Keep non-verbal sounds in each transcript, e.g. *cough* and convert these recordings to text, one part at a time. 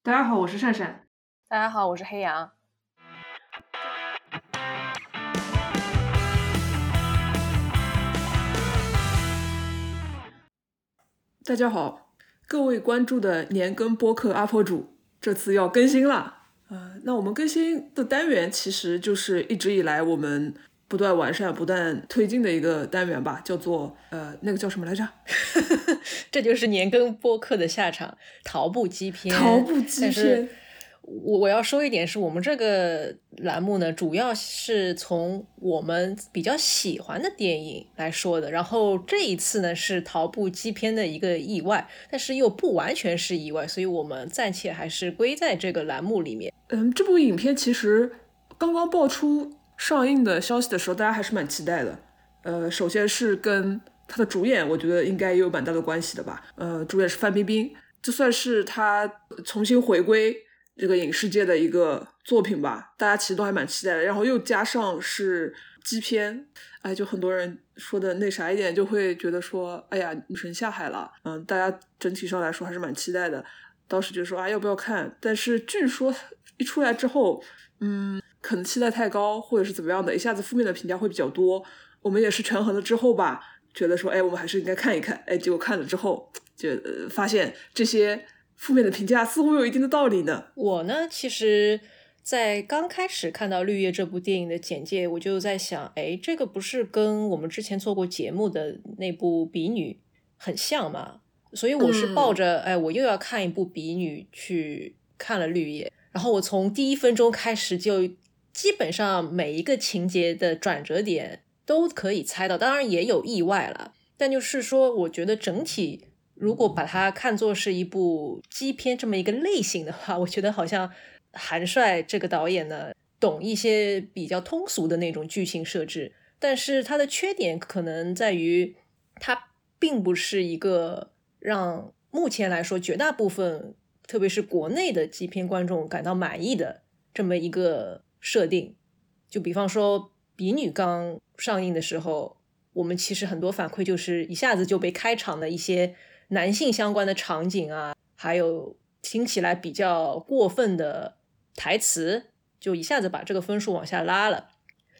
大家好，我是善善。大家好，我是黑羊。大家好，各位关注的年更播客 UP 主，这次要更新了。呃，那我们更新的单元其实就是一直以来我们不断完善、不断推进的一个单元吧，叫做呃，那个叫什么来着？*laughs* 这就是年更播客的下场，逃步基篇。逃步基篇。我我要说一点，是我们这个栏目呢，主要是从我们比较喜欢的电影来说的。然后这一次呢，是逃步基篇的一个意外，但是又不完全是意外，所以我们暂且还是归在这个栏目里面。嗯，这部影片其实刚刚爆出上映的消息的时候，大家还是蛮期待的。呃，首先是跟他的主演，我觉得应该也有蛮大的关系的吧。呃，主演是范冰冰，这算是他重新回归。这个影视界的一个作品吧，大家其实都还蛮期待的。然后又加上是基片，哎，就很多人说的那啥一点，就会觉得说，哎呀，女神下海了。嗯，大家整体上来说还是蛮期待的。当时就说啊，要不要看？但是据说一出来之后，嗯，可能期待太高，或者是怎么样的，一下子负面的评价会比较多。我们也是权衡了之后吧，觉得说，哎，我们还是应该看一看。哎，结果看了之后，就发现这些。负面的评价似乎有一定的道理呢。我呢，其实，在刚开始看到《绿叶》这部电影的简介，我就在想，哎，这个不是跟我们之前做过节目的那部《比女》很像吗？所以我是抱着，哎，我又要看一部《比女》去看了《绿叶》，然后我从第一分钟开始就基本上每一个情节的转折点都可以猜到，当然也有意外了，但就是说，我觉得整体。如果把它看作是一部基片这么一个类型的话，我觉得好像韩帅这个导演呢，懂一些比较通俗的那种剧情设置，但是它的缺点可能在于，它并不是一个让目前来说绝大部分，特别是国内的基片观众感到满意的这么一个设定。就比方说《比女》刚上映的时候，我们其实很多反馈就是一下子就被开场的一些。男性相关的场景啊，还有听起来比较过分的台词，就一下子把这个分数往下拉了。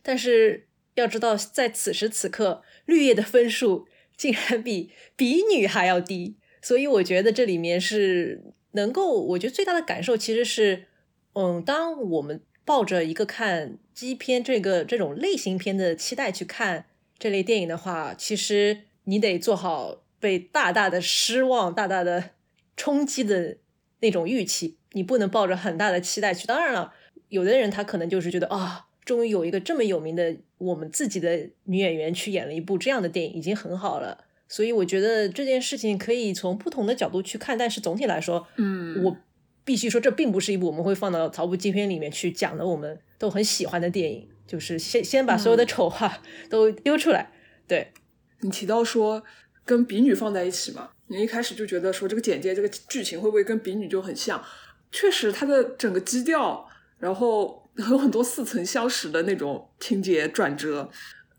但是要知道，在此时此刻，绿叶的分数 *laughs* 竟然比比女还要低，所以我觉得这里面是能够，我觉得最大的感受其实是，嗯，当我们抱着一个看基片这个这种类型片的期待去看这类电影的话，其实你得做好。被大大的失望、大大的 *laughs* 冲击的那种预期，你不能抱着很大的期待去。当然了，有的人他可能就是觉得啊，终于有一个这么有名的我们自己的女演员去演了一部这样的电影，已经很好了。所以我觉得这件事情可以从不同的角度去看。但是总体来说，嗯，我必须说，这并不是一部我们会放到曹部纪片里面去讲的，我们都很喜欢的电影。就是先先把所有的丑话 *laughs* 都丢出来。对你提到说。跟比女放在一起嘛，你一开始就觉得说这个简介这个剧情会不会跟比女就很像？确实，它的整个基调，然后有很多似曾相识的那种情节转折。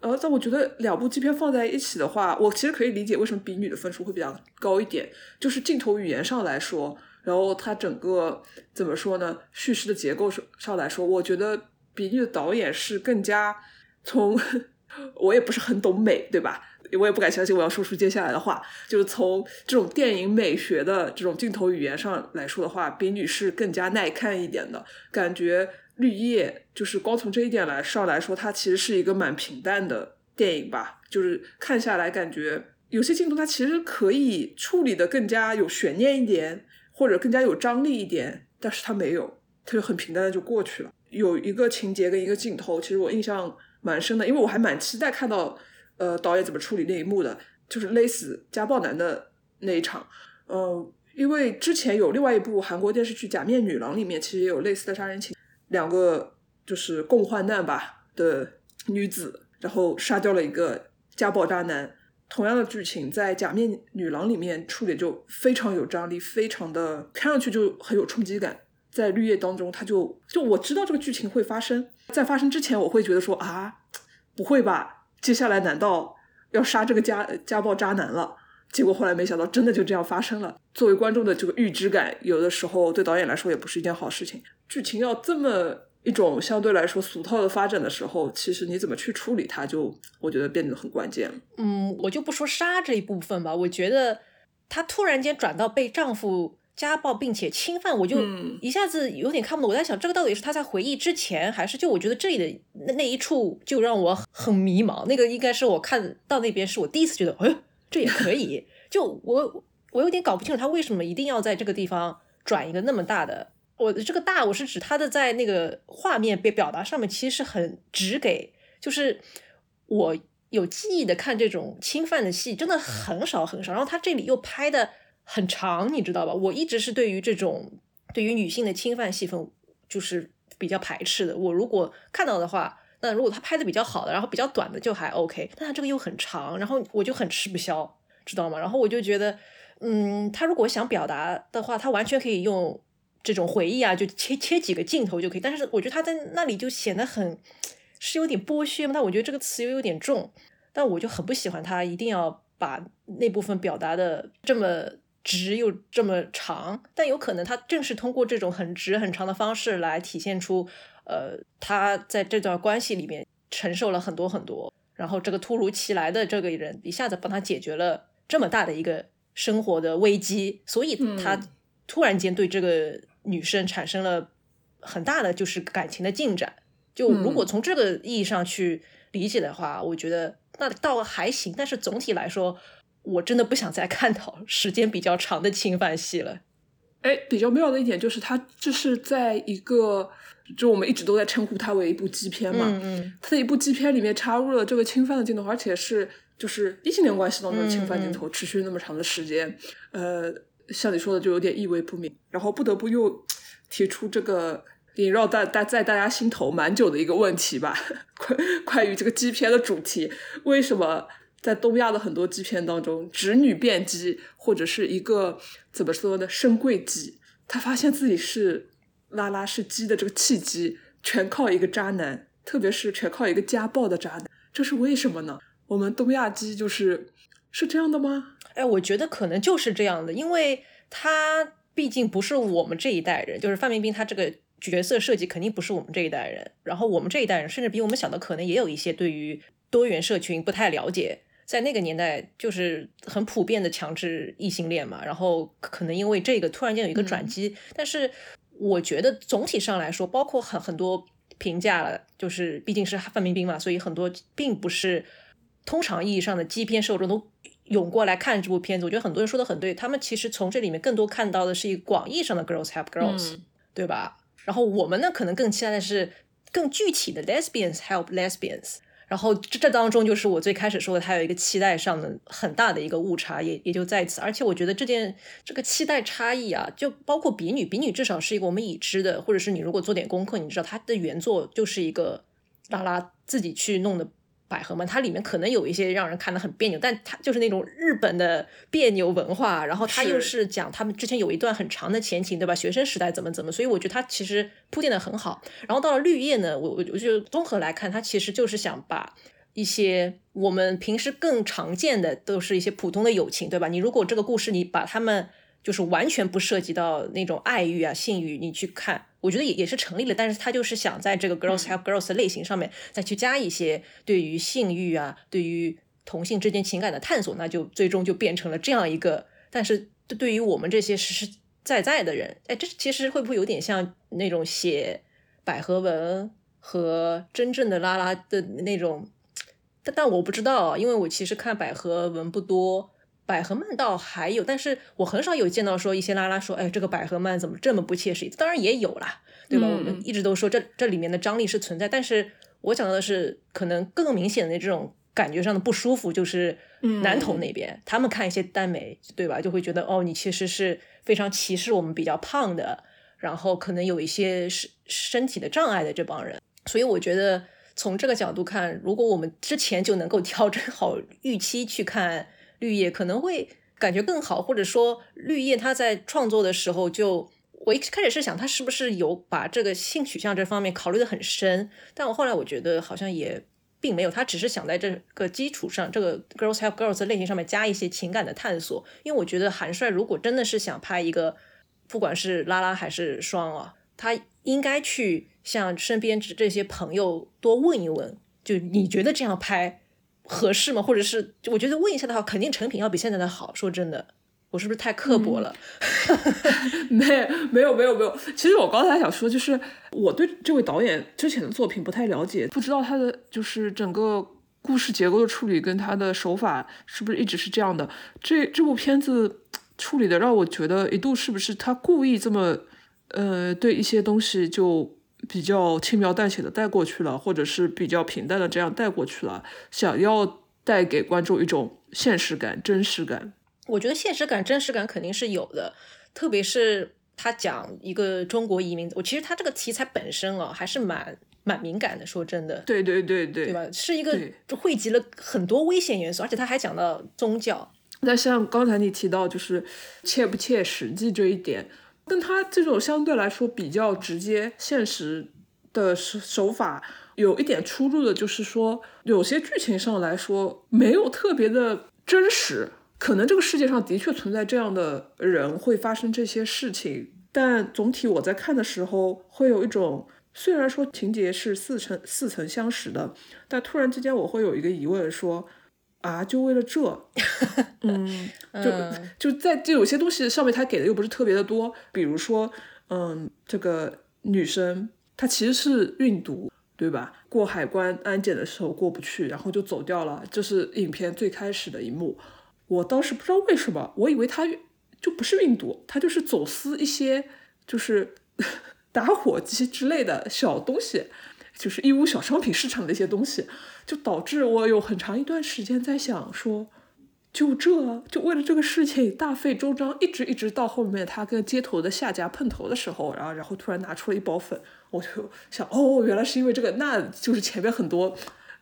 呃，但我觉得两部纪录片放在一起的话，我其实可以理解为什么比女的分数会比较高一点，就是镜头语言上来说，然后它整个怎么说呢？叙事的结构上上来说，我觉得比女的导演是更加从，*laughs* 我也不是很懂美，对吧？我也不敢相信我要说出接下来的话。就是从这种电影美学的这种镜头语言上来说的话，比女是更加耐看一点的感觉。绿叶就是光从这一点来上来说，它其实是一个蛮平淡的电影吧。就是看下来感觉有些镜头它其实可以处理的更加有悬念一点，或者更加有张力一点，但是它没有，它就很平淡的就过去了。有一个情节跟一个镜头，其实我印象蛮深的，因为我还蛮期待看到。呃，导演怎么处理那一幕的？就是勒死家暴男的那一场。嗯，因为之前有另外一部韩国电视剧《假面女郎》里面，其实也有类似的杀人情，两个就是共患难吧的女子，然后杀掉了一个家暴渣男。同样的剧情在《假面女郎》里面处理就非常有张力，非常的看上去就很有冲击感。在绿叶当中，他就就我知道这个剧情会发生，在发生之前，我会觉得说啊，不会吧。接下来难道要杀这个家家暴渣男了？结果后来没想到真的就这样发生了。作为观众的这个预知感，有的时候对导演来说也不是一件好事情。剧情要这么一种相对来说俗套的发展的时候，其实你怎么去处理它，就我觉得变得很关键。嗯，我就不说杀这一部分吧，我觉得她突然间转到被丈夫。家暴并且侵犯，我就一下子有点看不懂。我在想，这个到底是他在回忆之前，还是就我觉得这里的那那一处就让我很迷茫。那个应该是我看到那边是我第一次觉得，哎，这也可以。*laughs* 就我我有点搞不清楚他为什么一定要在这个地方转一个那么大的。我的这个大，我是指他的在那个画面被表达上面其实是很直给，就是我有记忆的看这种侵犯的戏真的很少很少。然后他这里又拍的。很长，你知道吧？我一直是对于这种对于女性的侵犯戏份就是比较排斥的。我如果看到的话，那如果他拍的比较好的，然后比较短的就还 OK，但他这个又很长，然后我就很吃不消，知道吗？然后我就觉得，嗯，他如果想表达的话，他完全可以用这种回忆啊，就切切几个镜头就可以。但是我觉得他在那里就显得很是有点剥削嘛。但我觉得这个词又有点重，但我就很不喜欢他一定要把那部分表达的这么。直又这么长，但有可能他正是通过这种很直很长的方式来体现出，呃，他在这段关系里面承受了很多很多，然后这个突如其来的这个人一下子帮他解决了这么大的一个生活的危机，所以他突然间对这个女生产生了很大的就是感情的进展。就如果从这个意义上去理解的话，我觉得那倒还行，但是总体来说。我真的不想再看到时间比较长的侵犯戏了。哎，比较妙的一点就是，它这是在一个，就我们一直都在称呼它为一部基片嘛。嗯嗯。它的一部基片里面插入了这个侵犯的镜头，而且是就是异性恋关系当中的侵犯镜头，持续那么长的时间。呃，像你说的，就有点意味不明。然后不得不又提出这个萦绕大大在大家心头蛮久的一个问题吧，*laughs* 关关于这个基片的主题，为什么？在东亚的很多基片当中，直女变鸡或者是一个怎么说呢，深贵鸡，他发现自己是拉拉是鸡的这个契机，全靠一个渣男，特别是全靠一个家暴的渣男，这是为什么呢？我们东亚鸡就是是这样的吗？哎，我觉得可能就是这样的，因为他毕竟不是我们这一代人，就是范冰冰她这个角色设计肯定不是我们这一代人，然后我们这一代人甚至比我们小的可能也有一些对于多元社群不太了解。在那个年代，就是很普遍的强制异性恋嘛，然后可能因为这个突然间有一个转机，但是我觉得总体上来说，包括很很多评价了，就是毕竟是范冰冰嘛，所以很多并不是通常意义上的基片受众都涌过来看这部片子。我觉得很多人说的很对，他们其实从这里面更多看到的是一个广义上的 girls help girls，对吧？然后我们呢，可能更期待的是更具体的 lesbians help lesbians。然后这这当中就是我最开始说的，它有一个期待上的很大的一个误差，也也就在此。而且我觉得这件这个期待差异啊，就包括比女，比女至少是一个我们已知的，或者是你如果做点功课，你知道它的原作就是一个拉拉自己去弄的。百合嘛，它里面可能有一些让人看得很别扭，但它就是那种日本的别扭文化，然后它又是讲他们之前有一段很长的前情，对吧？学生时代怎么怎么，所以我觉得它其实铺垫的很好。然后到了绿叶呢，我我我就综合来看，它其实就是想把一些我们平时更常见的，都是一些普通的友情，对吧？你如果这个故事你把他们就是完全不涉及到那种爱欲啊、性欲，你去看。我觉得也也是成立了，但是他就是想在这个 girls help girls 的类型上面再去加一些对于性欲啊、对于同性之间情感的探索，那就最终就变成了这样一个。但是对于我们这些实实在在的人，哎，这其实会不会有点像那种写百合文和真正的拉拉的那种？但但我不知道，因为我其实看百合文不多。百合漫倒还有，但是我很少有见到说一些拉拉说，哎，这个百合漫怎么这么不切实际？当然也有啦，对吧？我们一直都说这这里面的张力是存在，但是我想到的是可能更明显的这种感觉上的不舒服，就是男同那边他们看一些耽美，对吧？就会觉得哦，你其实是非常歧视我们比较胖的，然后可能有一些身身体的障碍的这帮人。所以我觉得从这个角度看，如果我们之前就能够调整好预期去看。绿叶可能会感觉更好，或者说绿叶他在创作的时候，就我一开始是想他是不是有把这个性取向这方面考虑的很深，但我后来我觉得好像也并没有，他只是想在这个基础上，这个 girls help girls 的类型上面加一些情感的探索。因为我觉得韩帅如果真的是想拍一个，不管是拉拉还是双啊，他应该去向身边这这些朋友多问一问，就你觉得这样拍合适吗？或者是我觉得问一下的话，肯定成品要比现在的好。说真的。我是不是太刻薄了？*laughs* 没没有没有没有。其实我刚才想说，就是我对这位导演之前的作品不太了解，不知道他的就是整个故事结构的处理跟他的手法是不是一直是这样的。这这部片子处理的让我觉得一度是不是他故意这么呃对一些东西就比较轻描淡写的带过去了，或者是比较平淡的这样带过去了，想要带给观众一种现实感、真实感。我觉得现实感、真实感肯定是有的，特别是他讲一个中国移民，我其实他这个题材本身哦，还是蛮蛮敏感的。说真的，对对对对，对吧？是一个汇集了很多危险元素，而且他还讲到宗教。那像刚才你提到，就是切不切实际这一点，跟他这种相对来说比较直接、现实的手手法有一点出入的，就是说有些剧情上来说没有特别的真实。可能这个世界上的确存在这样的人，会发生这些事情，但总体我在看的时候，会有一种虽然说情节是似曾似曾相识的，但突然之间我会有一个疑问，说啊，就为了这，*laughs* 嗯，就就在就有些东西上面，他给的又不是特别的多，比如说，嗯，这个女生她其实是运毒，对吧？过海关安检的时候过不去，然后就走掉了，这是影片最开始的一幕。我当时不知道为什么，我以为她就不是运毒，她就是走私一些就是 *laughs* 打火机之类的小东西，就是义乌小商品市场的一些东西，就导致我有很长一段时间在想说，就这就为了这个事情大费周章，一直一直到后面他跟街头的下家碰头的时候，然后然后突然拿出了一包粉，我就想哦，原来是因为这个，那就是前面很多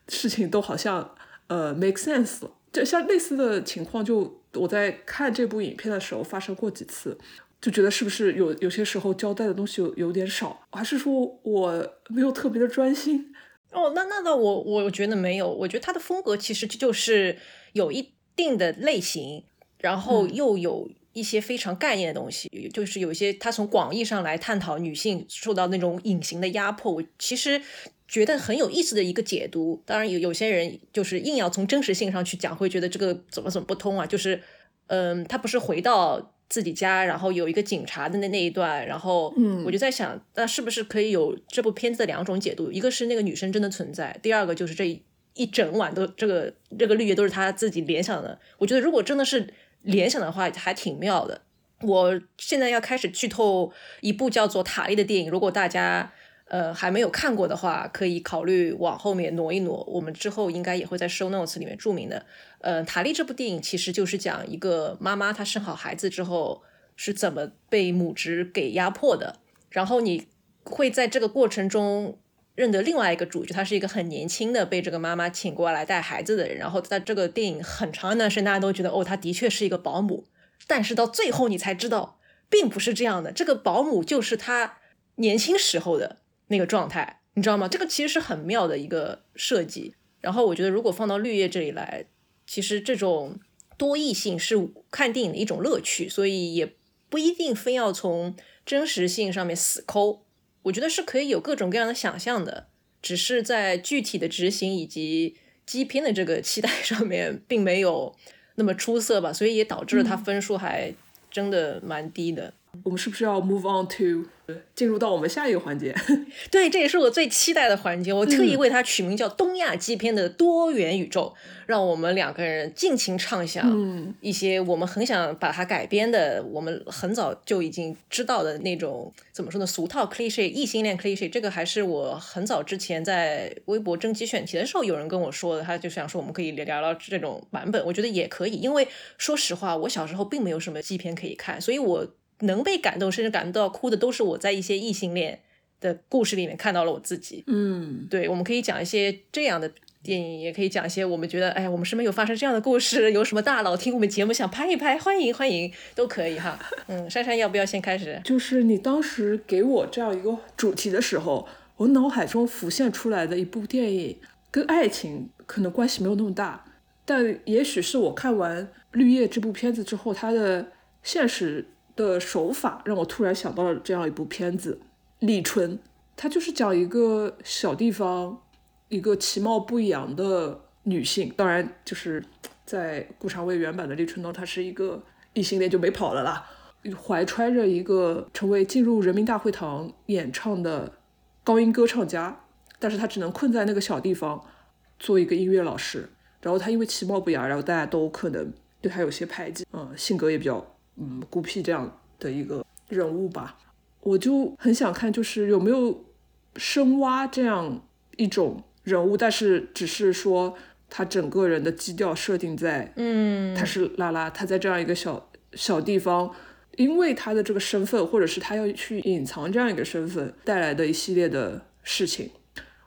事情都好像呃 make sense。就像类似的情况，就我在看这部影片的时候发生过几次，就觉得是不是有有些时候交代的东西有有点少，还是说我没有特别的专心？*laughs* 哦，那那那我我觉得没有，我觉得他的风格其实就是有一定的类型，然后又有一些非常概念的东西，就是有一些他从广义上来探讨女性受到那种隐形的压迫，我其实。觉得很有意思的一个解读，当然有有些人就是硬要从真实性上去讲，会觉得这个怎么怎么不通啊？就是，嗯，他不是回到自己家，然后有一个警察的那那一段，然后，嗯，我就在想，那是不是可以有这部片子的两种解读？一个是那个女生真的存在，第二个就是这一整晚都这个这个绿叶都是他自己联想的。我觉得如果真的是联想的话，还挺妙的。我现在要开始剧透一部叫做《塔利》的电影，如果大家。呃，还没有看过的话，可以考虑往后面挪一挪。我们之后应该也会在 show notes 里面注明的。呃，塔利这部电影其实就是讲一个妈妈她生好孩子之后是怎么被母职给压迫的。然后你会在这个过程中认得另外一个主角，他是一个很年轻的被这个妈妈请过来带孩子的人。然后在这个电影很长一段时间，大家都觉得哦，他的确是一个保姆。但是到最后你才知道，并不是这样的。这个保姆就是他年轻时候的。那个状态，你知道吗？这个其实是很妙的一个设计。然后我觉得，如果放到绿叶这里来，其实这种多异性是看电影的一种乐趣，所以也不一定非要从真实性上面死抠。我觉得是可以有各种各样的想象的，只是在具体的执行以及基片的这个期待 *laughs* 上面，并没有那么出色吧，所以也导致了它分数还真的蛮低的。我们是不是要 move on to？进入到我们下一个环节，*laughs* 对，这也是我最期待的环节。我特意为它取名叫“东亚基片的多元宇宙”，让我们两个人尽情畅想一些我们很想把它改编的，我们很早就已经知道的那种怎么说呢？俗套 cliche 异性恋 cliche。这个还是我很早之前在微博征集选题的时候有人跟我说的，他就想说我们可以聊聊这种版本。我觉得也可以，因为说实话，我小时候并没有什么基片可以看，所以我。能被感动，甚至感动到哭的，都是我在一些异性恋的故事里面看到了我自己。嗯，对，我们可以讲一些这样的电影，也可以讲一些我们觉得，哎，我们身边有发生这样的故事，有什么大佬听我们节目想拍一拍，欢迎欢迎，都可以哈。嗯，珊珊要不要先开始？就是你当时给我这样一个主题的时候，我脑海中浮现出来的一部电影，跟爱情可能关系没有那么大，但也许是我看完《绿叶》这部片子之后，它的现实的手法让我突然想到了这样一部片子《立春》，它就是讲一个小地方一个其貌不扬的女性，当然就是在顾长卫原版的《立春》中，她是一个异性恋就没跑了啦，怀揣着一个成为进入人民大会堂演唱的高音歌唱家。但是他只能困在那个小地方，做一个音乐老师。然后他因为其貌不扬，然后大家都可能对他有些排挤，嗯，性格也比较嗯孤僻这样的一个人物吧。我就很想看，就是有没有深挖这样一种人物，但是只是说他整个人的基调设定在，嗯，他是拉拉，他在这样一个小小地方，因为他的这个身份，或者是他要去隐藏这样一个身份带来的一系列的事情。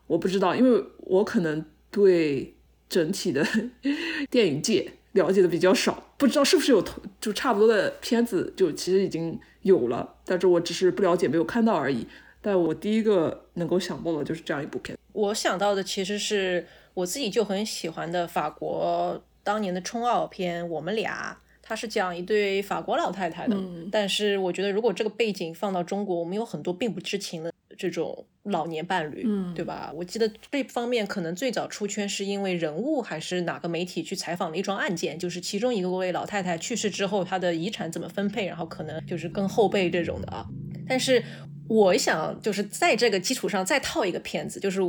我不知道，因为我可能对整体的 *laughs* 电影界了解的比较少，不知道是不是有同就差不多的片子就其实已经有了，但是我只是不了解，没有看到而已。但我第一个能够想到的就是这样一部片。我想到的其实是我自己就很喜欢的法国当年的冲奥片《我们俩》，它是讲一对法国老太太的。但是我觉得如果这个背景放到中国，我们有很多并不知情的。这种老年伴侣，嗯，对吧？我记得这方面可能最早出圈是因为人物还是哪个媒体去采访了一桩案件，就是其中一个位老太太去世之后，她的遗产怎么分配，然后可能就是跟后辈这种的啊。但是我想就是在这个基础上再套一个片子，就是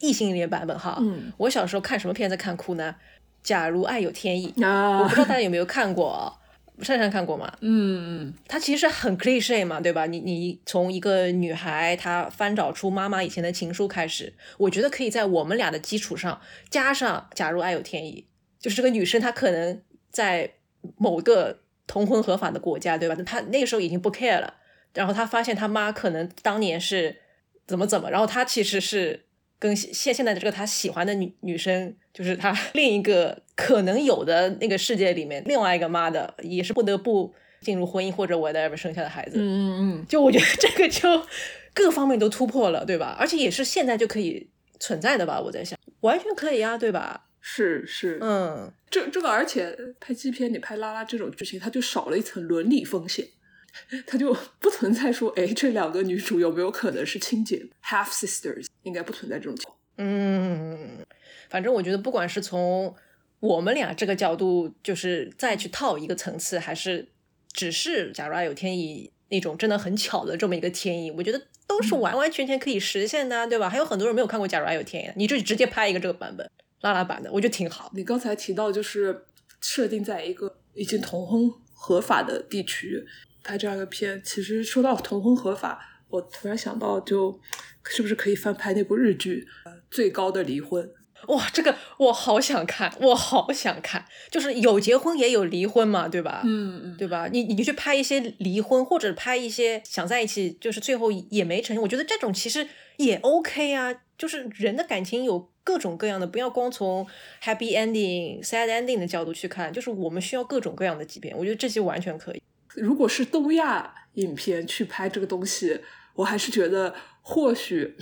异性恋版本哈。嗯，我小时候看什么片子看哭呢？假如爱有天意啊，我不知道大家有没有看过。珊珊看过吗？嗯嗯，它其实很 cliche 嘛，对吧？你你从一个女孩她翻找出妈妈以前的情书开始，我觉得可以在我们俩的基础上加上，假如爱有天意，就是这个女生她可能在某个同婚合法的国家，对吧？她那个时候已经不 care 了，然后她发现她妈可能当年是怎么怎么，然后她其实是。跟现现在的这个她喜欢的女女生，就是她另一个可能有的那个世界里面，另外一个妈的也是不得不进入婚姻或者 whatever 生下的孩子。嗯嗯嗯，就我觉得这个就各方面都突破了，对吧？而且也是现在就可以存在的吧？我在想，完全可以啊，对吧？是是，嗯，这这个而且拍基片，你拍拉拉这种剧情，它就少了一层伦理风险。*laughs* 它就不存在说，哎，这两个女主有没有可能是亲姐 （half sisters）？应该不存在这种情况。嗯，反正我觉得，不管是从我们俩这个角度，就是再去套一个层次，还是只是假如爱有天意那种真的很巧的这么一个天意，我觉得都是完完全全可以实现的，对吧？还有很多人没有看过《假如爱有天意》，你就直接拍一个这个版本，拉拉版的，我觉得挺好。你刚才提到，就是设定在一个已经同婚合法的地区。拍这样一个片，其实说到同婚合法，我突然想到，就是不是可以翻拍那部日剧《最高的离婚》？哇，这个我好想看，我好想看，就是有结婚也有离婚嘛，对吧？嗯嗯，对吧？你你去拍一些离婚，或者拍一些想在一起，就是最后也没成，我觉得这种其实也 OK 啊。就是人的感情有各种各样的，不要光从 happy ending、sad ending 的角度去看，就是我们需要各种各样的几遍，我觉得这些完全可以。如果是东亚影片去拍这个东西，我还是觉得或许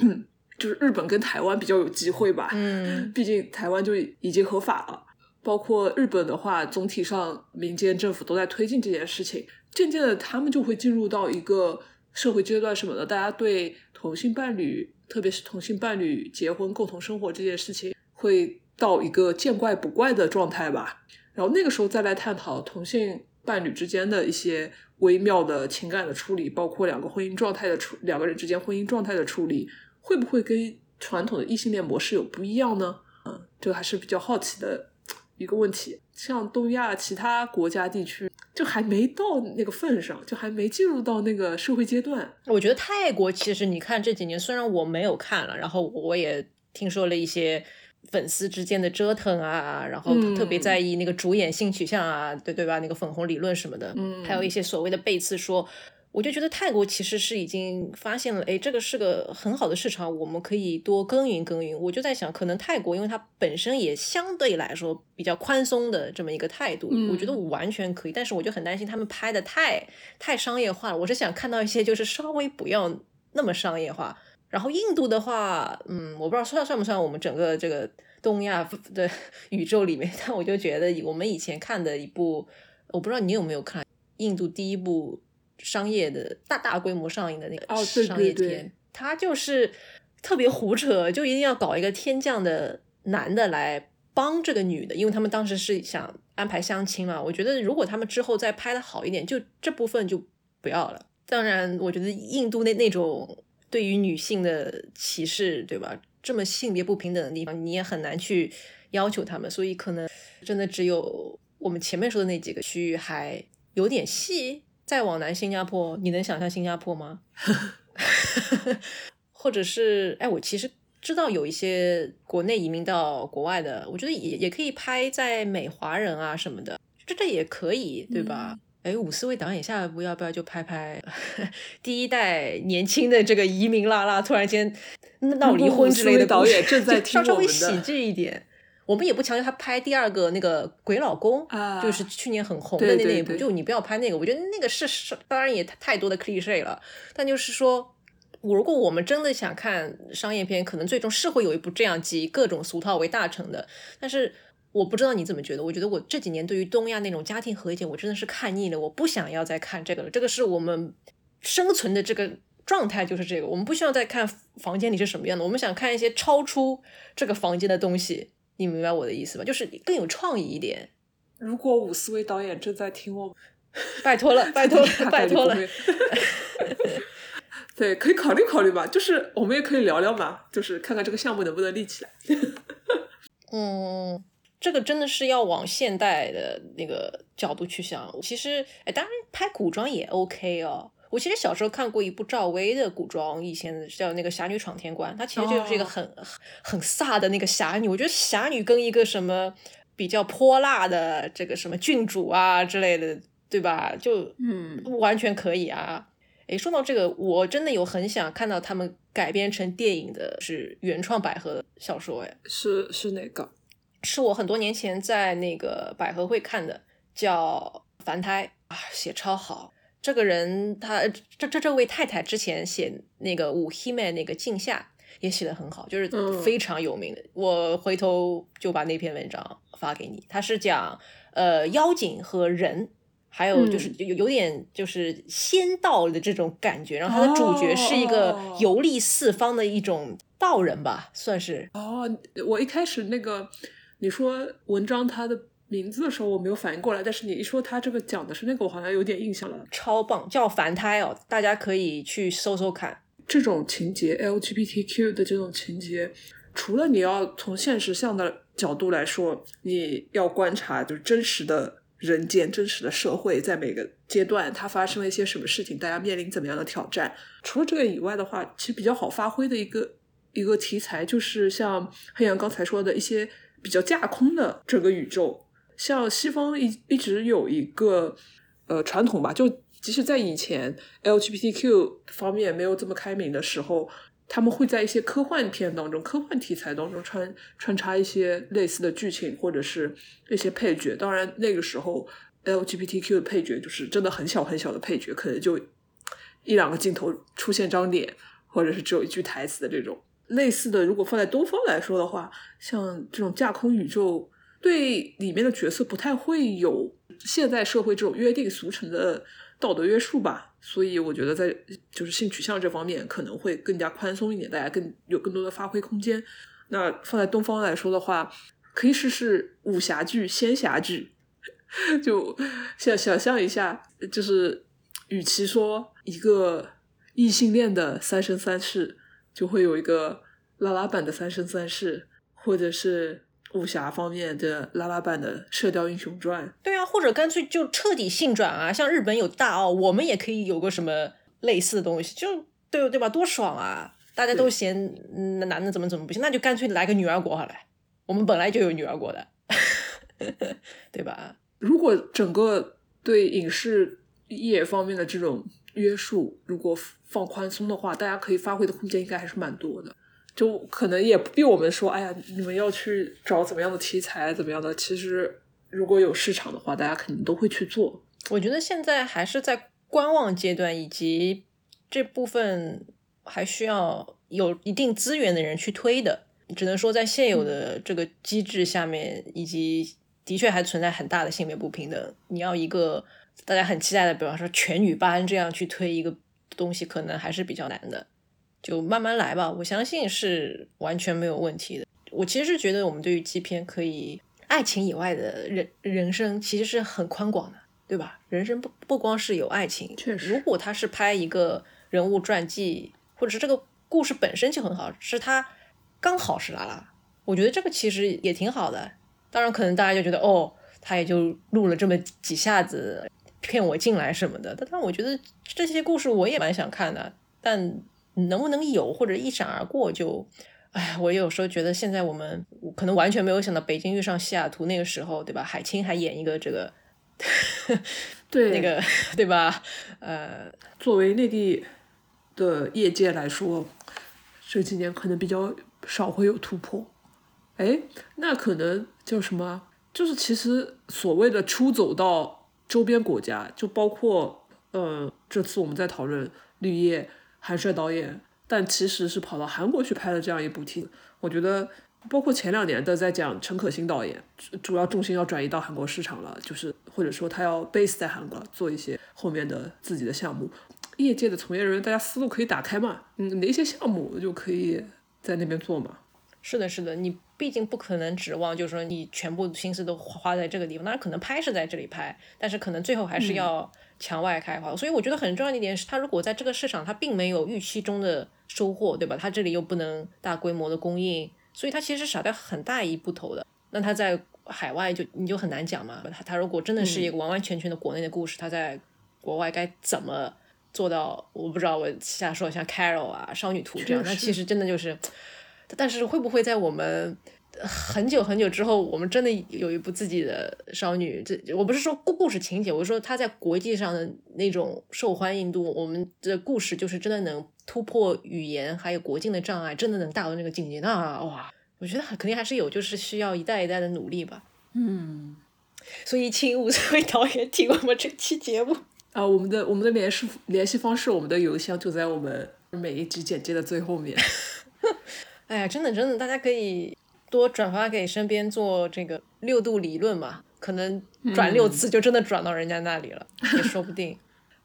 就是日本跟台湾比较有机会吧。嗯，毕竟台湾就已经合法了，包括日本的话，总体上民间政府都在推进这件事情，渐渐的他们就会进入到一个社会阶段什么的，大家对同性伴侣，特别是同性伴侣结婚共同生活这件事情，会到一个见怪不怪的状态吧。然后那个时候再来探讨同性。伴侣之间的一些微妙的情感的处理，包括两个婚姻状态的处，两个人之间婚姻状态的处理，会不会跟传统的异性恋模式有不一样呢？嗯，这个还是比较好奇的一个问题。像东亚其他国家地区，就还没到那个份上，就还没进入到那个社会阶段。我觉得泰国其实，你看这几年，虽然我没有看了，然后我也听说了一些。粉丝之间的折腾啊，然后特别在意那个主演性取向啊，对对吧？那个粉红理论什么的，嗯，还有一些所谓的背刺说，我就觉得泰国其实是已经发现了，哎，这个是个很好的市场，我们可以多耕耘耕耘。我就在想，可能泰国因为它本身也相对来说比较宽松的这么一个态度，我觉得我完全可以。但是我就很担心他们拍的太太商业化了。我是想看到一些就是稍微不要那么商业化。然后印度的话，嗯，我不知道算算不算我们整个这个东亚 *laughs* 的宇宙里面，但我就觉得我们以前看的一部，我不知道你有没有看印度第一部商业的大大规模上映的那个商业片，他就是特别胡扯，就一定要搞一个天降的男的来帮这个女的，因为他们当时是想安排相亲嘛。我觉得如果他们之后再拍的好一点，就这部分就不要了。当然，我觉得印度那那种。对于女性的歧视，对吧？这么性别不平等的地方，你也很难去要求他们，所以可能真的只有我们前面说的那几个区域还有点戏。再往南，新加坡，你能想象新加坡吗？*laughs* 或者是，哎，我其实知道有一些国内移民到国外的，我觉得也也可以拍在美华人啊什么的，这这也可以，对吧？哎，五四位导演下一步要不要就拍拍 *laughs* 第一代年轻的这个移民啦啦，突然间闹 *laughs* 离婚之类的导演正在听稍微喜剧一点，我们也不强求他拍第二个那个鬼老公啊，就是去年很红的那那一部，就你不要拍那个，我觉得那个是是当然也太多的 cliche 了，但就是说，如果我们真的想看商业片，可能最终是会有一部这样集各种俗套为大成的，但是。我不知道你怎么觉得，我觉得我这几年对于东亚那种家庭和解，我真的是看腻了，我不想要再看这个了。这个是我们生存的这个状态，就是这个。我们不需要再看房间里是什么样的，我们想看一些超出这个房间的东西。你明白我的意思吗？就是更有创意一点。如果伍思威导演正在听我，*laughs* 拜托了，*laughs* 拜托了，拜托了。*laughs* 对，可以考虑考虑吧。就是我们也可以聊聊嘛，就是看看这个项目能不能立起来。嗯。这个真的是要往现代的那个角度去想。其实，哎，当然拍古装也 OK 哦。我其实小时候看过一部赵薇的古装，以前叫那个《侠女闯天关》，她其实就是一个很很飒的那个侠女。我觉得侠女跟一个什么比较泼辣的这个什么郡主啊之类的，对吧？就嗯，完全可以啊。哎，说到这个，我真的有很想看到他们改编成电影的是原创百合小说。哎，是是哪个？是我很多年前在那个百合会看的，叫凡胎啊，写超好。这个人他这这这位太太之前写那个五黑妹那个镜下也写的很好，就是非常有名的。我回头就把那篇文章发给你。他是讲呃妖精和人，还有就是有有点就是仙道的这种感觉。然后他的主角是一个游历四方的一种道人吧，算是。哦，我一开始那个。你说文章它的名字的时候，我没有反应过来，但是你一说他这个讲的是那个，我好像有点印象了。超棒，叫凡胎哦，大家可以去搜搜看。这种情节，LGBTQ 的这种情节，除了你要从现实向的角度来说，你要观察就是真实的人间、真实的社会，在每个阶段它发生了一些什么事情，大家面临怎么样的挑战。除了这个以外的话，其实比较好发挥的一个一个题材，就是像黑羊刚才说的一些。比较架空的整个宇宙，像西方一一直有一个呃传统吧，就即使在以前 LGBTQ 方面没有这么开明的时候，他们会在一些科幻片当中、科幻题材当中穿穿插一些类似的剧情或者是一些配角。当然，那个时候 LGBTQ 的配角就是真的很小很小的配角，可能就一两个镜头出现张脸，或者是只有一句台词的这种。类似的，如果放在东方来说的话，像这种架空宇宙，对里面的角色不太会有现在社会这种约定俗成的道德约束吧。所以我觉得在就是性取向这方面可能会更加宽松一点，大家更有更多的发挥空间。那放在东方来说的话，可以试试武侠剧、仙侠剧，*laughs* 就想想象一下，就是与其说一个异性恋的三生三世。就会有一个拉拉版的《三生三世》，或者是武侠方面的拉拉版的《射雕英雄传》。对啊，或者干脆就彻底性转啊！像日本有大奥，我们也可以有个什么类似的东西，就对对吧？多爽啊！大家都嫌男的怎么怎么不行，那就干脆来个女儿国好了。我们本来就有女儿国的，*laughs* 对吧？如果整个对影视业方面的这种约束，如果放宽松的话，大家可以发挥的空间应该还是蛮多的。就可能也不必我们说，哎呀，你们要去找怎么样的题材，怎么样的。其实如果有市场的话，大家肯定都会去做。我觉得现在还是在观望阶段，以及这部分还需要有一定资源的人去推的。只能说在现有的这个机制下面，以及的确还存在很大的性别不平等。你要一个大家很期待的，比方说全女班这样去推一个东西，可能还是比较难的。就慢慢来吧，我相信是完全没有问题的。我其实是觉得我们对于基片可以爱情以外的人人生其实是很宽广的，对吧？人生不不光是有爱情，确实。如果他是拍一个人物传记，或者是这个故事本身就很好，是他。刚好是拉拉，我觉得这个其实也挺好的。当然，可能大家就觉得哦，他也就录了这么几下子骗我进来什么的。但但我觉得这些故事我也蛮想看的，但能不能有或者一闪而过就，哎，我有时候觉得现在我们可能完全没有想到北京遇上西雅图那个时候，对吧？海清还演一个这个，*laughs* 对那个 *laughs* 对吧？呃，作为内地的业界来说，这几年可能比较。少会有突破，哎，那可能叫什么？就是其实所谓的出走到周边国家，就包括呃，这次我们在讨论绿叶韩帅导演，但其实是跑到韩国去拍了这样一部剧。我觉得，包括前两年的在讲陈可辛导演，主要重心要转移到韩国市场了，就是或者说他要 base 在韩国做一些后面的自己的项目。业界的从业人员，大家思路可以打开嘛？嗯，哪些项目就可以。在那边做嘛？是的，是的，你毕竟不可能指望，就是说你全部心思都花在这个地方。当然，可能拍是在这里拍，但是可能最后还是要墙外开花。所以我觉得很重要的一点是，它如果在这个市场它并没有预期中的收获，对吧？它这里又不能大规模的供应，所以它其实少掉很大一步头的。那它在海外就你就很难讲嘛。它它如果真的是一个完完全全的国内的故事，它在国外该怎么？做到我不知道，我瞎说，像 Carol 啊、少女图这样，那其实真的就是，但是会不会在我们很久很久之后，我们真的有一部自己的少女？这我不是说故故事情节，我是说她在国际上的那种受欢迎度，我们的故事就是真的能突破语言还有国境的障碍，真的能达到那个境界？那哇，我觉得肯定还是有，就是需要一代一代的努力吧。嗯，所以请五位导演听我们这期节目。啊，我们的我们的联系联系方式，我们的邮箱就在我们每一集简介的最后面。*laughs* 哎呀，真的真的，大家可以多转发给身边做这个六度理论嘛，可能转六次就真的转到人家那里了，*laughs* 也说不定。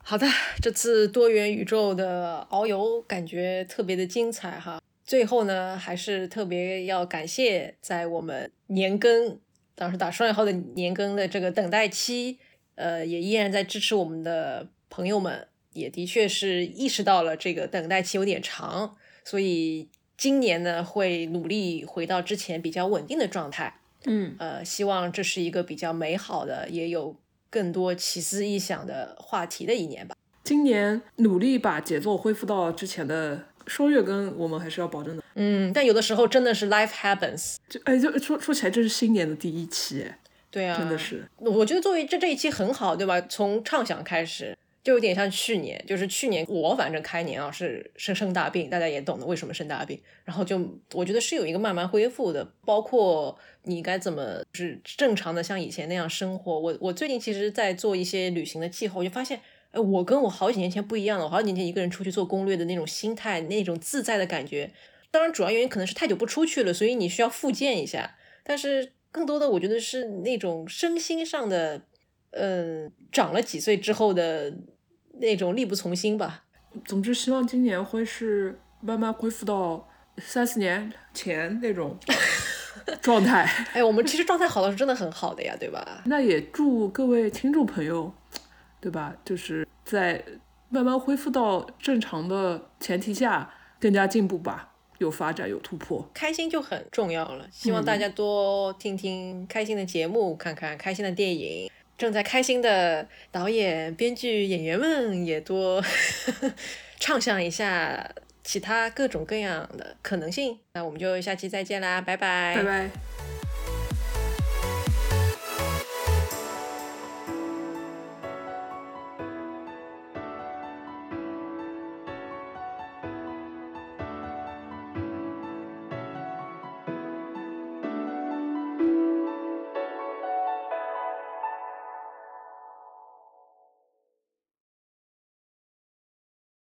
好的，这次多元宇宙的遨游感觉特别的精彩哈。最后呢，还是特别要感谢在我们年更，当时打双引号的年更的这个等待期。呃，也依然在支持我们的朋友们，也的确是意识到了这个等待期有点长，所以今年呢会努力回到之前比较稳定的状态。嗯，呃，希望这是一个比较美好的，也有更多奇思异想的话题的一年吧。今年努力把节奏恢复到之前的双月更，我们还是要保证的。嗯，但有的时候真的是 life happens。就哎，就说说起来，这是新年的第一期，哎。对啊，真的是，我觉得作为这这一期很好，对吧？从畅想开始，就有点像去年，就是去年我反正开年啊是生生大病，大家也懂得为什么生大病，然后就我觉得是有一个慢慢恢复的，包括你该怎么就是正常的像以前那样生活。我我最近其实，在做一些旅行的计划，我就发现，哎，我跟我好几年前不一样了。我好几年前一个人出去做攻略的那种心态，那种自在的感觉，当然主要原因可能是太久不出去了，所以你需要复健一下，但是。更多的，我觉得是那种身心上的，嗯，长了几岁之后的那种力不从心吧。总之，希望今年会是慢慢恢复到三四年前那种 *laughs* 状态。哎，我们其实状态好的是真的很好的呀，对吧？那也祝各位听众朋友，对吧？就是在慢慢恢复到正常的前提下，更加进步吧。有发展，有突破，开心就很重要了。希望大家多听听开心的节目，看看开心的电影。正在开心的导演、编剧、演员们也多 *laughs* 畅想一下其他各种各样的可能性。那我们就下期再见啦，拜拜，拜拜。